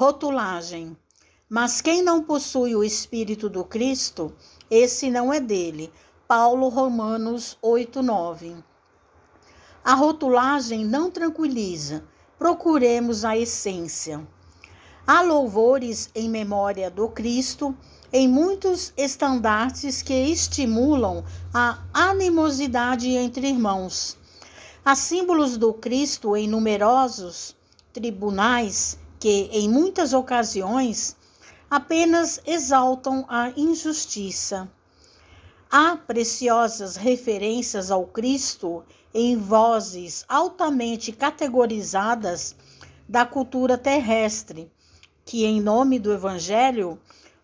Rotulagem. Mas quem não possui o Espírito do Cristo, esse não é dele. Paulo, Romanos 8, 9. A rotulagem não tranquiliza. Procuremos a essência. Há louvores em memória do Cristo em muitos estandartes que estimulam a animosidade entre irmãos. Há símbolos do Cristo em numerosos tribunais que, em muitas ocasiões, apenas exaltam a injustiça. Há preciosas referências ao Cristo em vozes altamente categorizadas da cultura terrestre, que, em nome do Evangelho,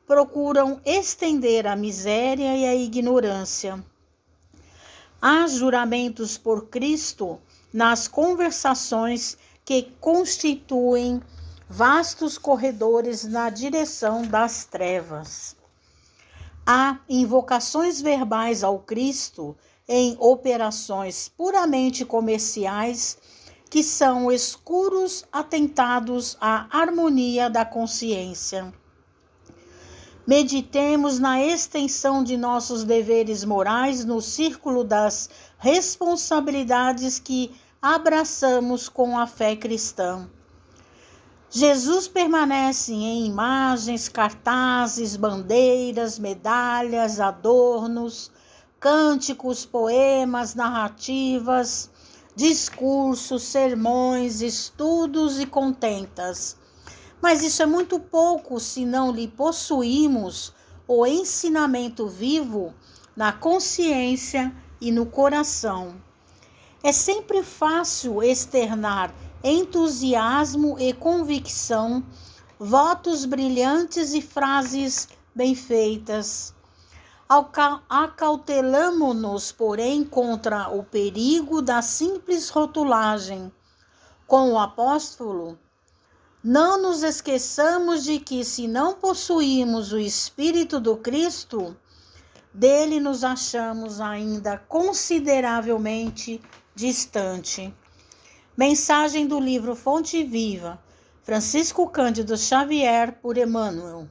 procuram estender a miséria e a ignorância. Há juramentos por Cristo nas conversações que constituem vastos corredores na direção das trevas. Há invocações verbais ao Cristo em operações puramente comerciais que são escuros atentados à harmonia da consciência. Meditemos na extensão de nossos deveres morais no círculo das responsabilidades que abraçamos com a fé cristã. Jesus permanece em imagens, cartazes, bandeiras, medalhas, adornos, cânticos, poemas, narrativas, discursos, sermões, estudos e contentas mas isso é muito pouco se não lhe possuímos o ensinamento vivo na consciência e no coração. É sempre fácil externar entusiasmo e convicção, votos brilhantes e frases bem feitas. Acautelamo-nos, porém, contra o perigo da simples rotulagem. Com o apóstolo, não nos esqueçamos de que, se não possuímos o Espírito do Cristo, dele nos achamos ainda consideravelmente distante. Mensagem do livro Fonte Viva, Francisco Cândido Xavier, por Emmanuel.